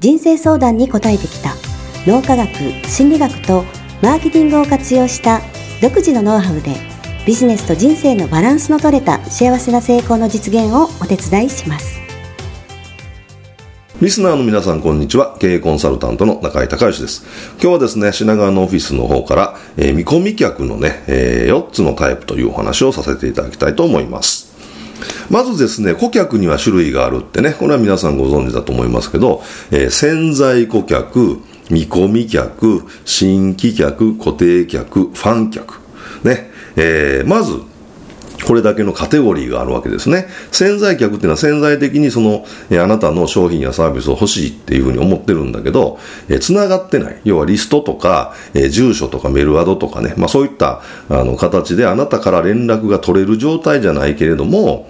人生相談に答えてきた脳科学心理学とマーケティングを活用した独自のノウハウでビジネスと人生のバランスの取れた幸せな成功の実現をお手伝いしますリスナーの皆さん、こんにちは。経営コンサルタントの中井隆義です。今日はですね、品川のオフィスの方から、えー、見込み客のね、えー、4つのタイプというお話をさせていただきたいと思います。まずですね、顧客には種類があるってね、これは皆さんご存知だと思いますけど、えー、潜在顧客、見込み客、新規客、固定客、ファン客。ね、えー、まず、これだけのカテゴリーがあるわけですね。潜在客っていうのは潜在的にその、えあなたの商品やサービスを欲しいっていうふうに思ってるんだけど、え繋がってない。要はリストとか、え住所とかメールアドとかね、まあそういったあの形であなたから連絡が取れる状態じゃないけれども、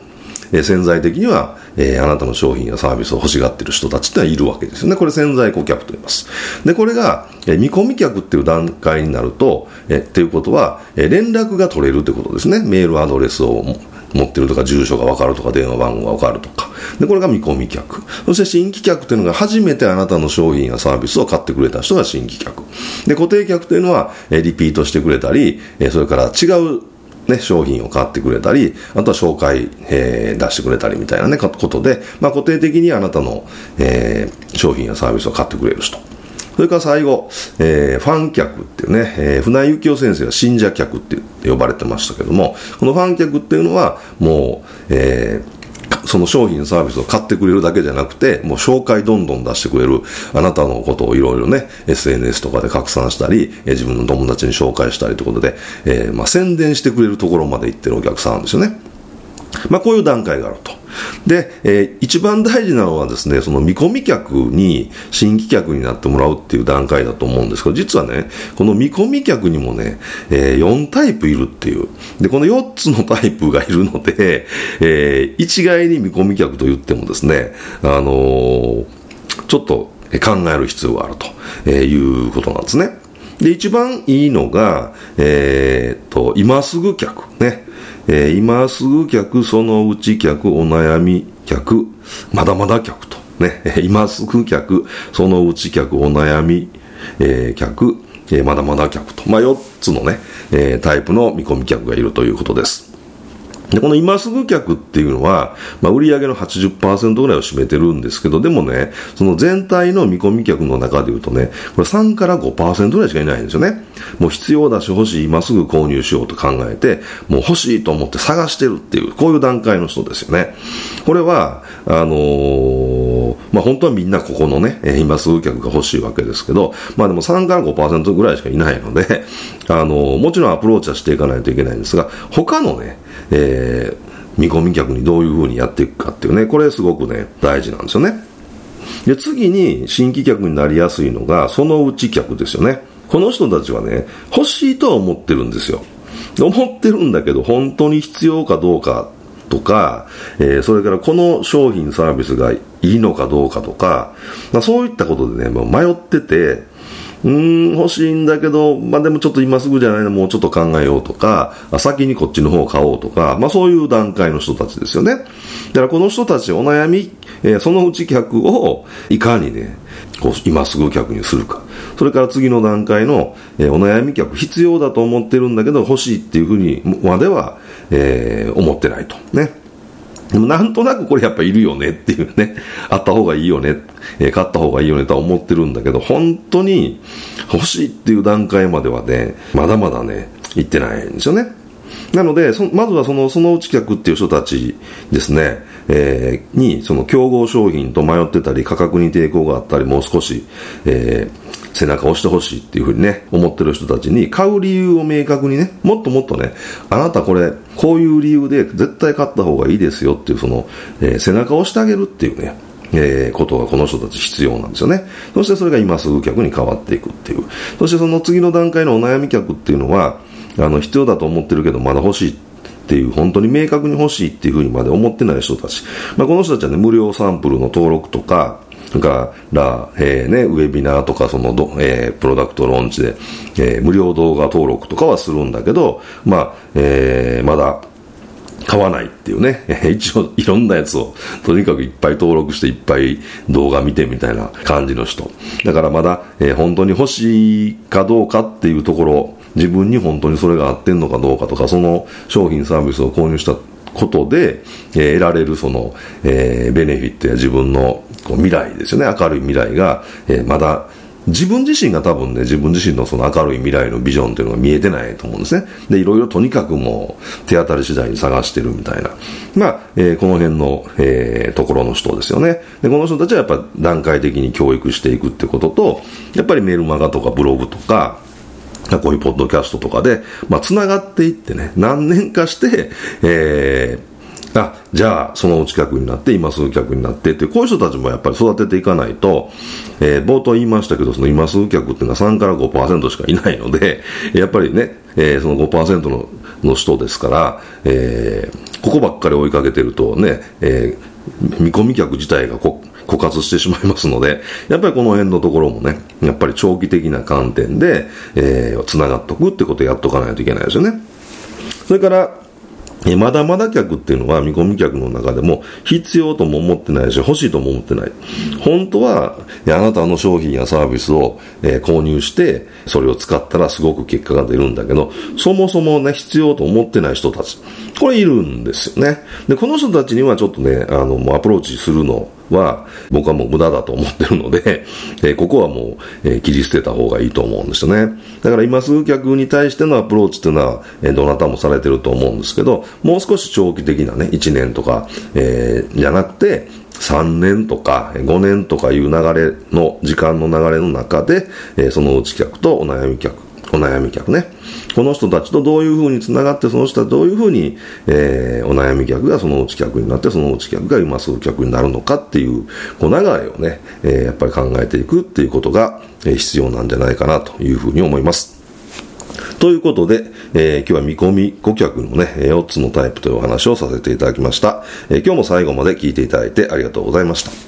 え潜在的には、えー、あなたの商品やサービスを欲しがっている人たちってのはいるわけですよね。これ潜在顧客と言います。で、これが、え見込み客っていう段階になると、えっていうことは、え連絡が取れるってことですね。メールアドレスを持ってるとか、住所がわかるとか、電話番号がわかるとか。で、これが見込み客。そして新規客っていうのが初めてあなたの商品やサービスを買ってくれた人が新規客。で、固定客というのは、えリピートしてくれたり、えそれから違うね、商品を買ってくれたり、あとは紹介、えー、出してくれたりみたいなね、ことで、まあ、固定的にあなたの、えー、商品やサービスを買ってくれる人。それから最後、えー、ファン客っていうね、えー、船井幸雄先生は信者客って呼ばれてましたけども、このファン客っていうのは、もう、えー、その商品サービスを買ってくれるだけじゃなくて、もう紹介どんどん出してくれる、あなたのことをいろいろね、SNS とかで拡散したり、え自分の友達に紹介したりということで、えー、まあ宣伝してくれるところまで行ってるお客さんなんですよね。まあこういう段階があると。で、えー、一番大事なのはですね、その見込み客に新規客になってもらうっていう段階だと思うんですけど、実はね、この見込み客にもね、えー、4タイプいるっていう。で、この4つのタイプがいるので、えー、一概に見込み客と言ってもですね、あのー、ちょっと考える必要があるということなんですね。で、一番いいのが、えー、っと、今すぐ客ね。えー、今すぐ客、そのうち客、お悩み客、まだまだ客と。ね、今すぐ客、そのうち客、お悩み、えー、客、えー、まだまだ客と。まあ、4つのね、えー、タイプの見込み客がいるということです。で、この今すぐ客っていうのは、まあ、売上の80%ぐらいを占めてるんですけど、でもね、その全体の見込み客の中で言うとね、これ3から5%ぐらいしかいないんですよね。もう必要だし欲しい、今すぐ購入しようと考えて、もう欲しいと思って探してるっていう、こういう段階の人ですよね。これは、あのー、まあ、本当はみんなここのね、今すぐ客が欲しいわけですけど、まあでも3から5%ぐらいしかいないので、あの、もちろんアプローチはしていかないといけないんですが、他のね、えー、見込み客にどういうふうにやっていくかっていうね、これすごくね、大事なんですよね。で、次に新規客になりやすいのが、そのうち客ですよね。この人たちはね、欲しいとは思ってるんですよ。思ってるんだけど、本当に必要かどうかとか、えー、それからこの商品サービスがいいのかどうかとか、まあ、そういったことでね、もう迷ってて、うん、欲しいんだけど、まあでもちょっと今すぐじゃないの、もうちょっと考えようとか、先にこっちの方を買おうとか、まあそういう段階の人たちですよね。だからこの人たちお悩み、えー、そのうち客をいかにね、こう今すぐ客にするか。それから次の段階の、えー、お悩み客、必要だと思ってるんだけど欲しいっていうふうにまでは、えー、思ってないと。ね。でもなんとなくこれやっぱいるよねっていうね、あった方がいいよね、えー、買った方がいいよねとは思ってるんだけど、本当に欲しいっていう段階まではね、まだまだね、行ってないんですよね。なので、まずはその、そのうち客っていう人たちですね、えー、に、その競合商品と迷ってたり、価格に抵抗があったり、もう少し、えー、背中を押してほしいっていうふうにね、思ってる人たちに買う理由を明確にね、もっともっとね、あなたこれ、こういう理由で絶対買った方がいいですよっていう、その、えー、背中を押してあげるっていうね、えー、ことがこの人たち必要なんですよね。そしてそれが今すぐ客に変わっていくっていう。そしてその次の段階のお悩み客っていうのは、あの、必要だと思ってるけどまだ欲しいっていう、本当に明確に欲しいっていうふうにまで思ってない人たち。まあ、この人たちはね、無料サンプルの登録とか、それから、えー、ね、ウェビナーとか、そのど、えー、プロダクトローンチで、えー、無料動画登録とかはするんだけど、まあ、えー、まだ、買わないっていうね、一応いろんなやつをとにかくいっぱい登録していっぱい動画見てみたいな感じの人。だからまだ、えー、本当に欲しいかどうかっていうところ、自分に本当にそれが合ってんのかどうかとか、その商品サービスを購入したことで、えー、得られるその、えー、ベネフィットや自分のこう未来ですよね、明るい未来が、えー、まだ自分自身が多分ね、自分自身のその明るい未来のビジョンっていうのが見えてないと思うんですね。で、いろいろとにかくもう手当たり次第に探してるみたいな。まあ、えー、この辺の、えー、ところの人ですよね。で、この人たちはやっぱ段階的に教育していくってことと、やっぱりメールマガとかブログとか、こういうポッドキャストとかで、まあ、繋がっていってね、何年かして、えー、あ、じゃあ、その近くになって、今すぐ客になってって、こういう人たちもやっぱり育てていかないと、えー、冒頭言いましたけど、その今すぐ客っていうのは3から5%しかいないので、やっぱりね、えー、その5%のの人ですから、えー、ここばっかり追いかけてるとね、えー、見込み客自体がこ枯渇してしまいますので、やっぱりこの辺のところもね、やっぱり長期的な観点で、えー、繋がっとくってことをやっとかないといけないですよね。それから、えまだまだ客っていうのは見込み客の中でも必要とも思ってないし欲しいとも思ってない。本当はあなたの商品やサービスを、え購入してそれを使ったらすごく結果が出るんだけどそもそもね必要と思ってない人たちこれいるんですよね。で、この人たちにはちょっとねあのもうアプローチするのは僕はもう無駄だと思ってるので、えー、ここはもう、えー、切り捨てた方がいいと思うんですよね。だから今すぐ客に対してのアプローチっていうのは、えー、どなたもされてると思うんですけど、もう少し長期的なね、1年とか、えー、じゃなくて、3年とか5年とかいう流れの、時間の流れの中で、えー、そのうち客とお悩み客、お悩み客ね。この人たちとどういうふうにつながって、その人はどういうふうに、えー、お悩み客がそのうち客になって、そのうち客が今すぐ客になるのかっていう、こう流れをね、えー、やっぱり考えていくっていうことが、必要なんじゃないかなというふうに思います。ということで、えー、今日は見込み顧客のね、4つのタイプというお話をさせていただきました。えー、今日も最後まで聞いていただいてありがとうございました。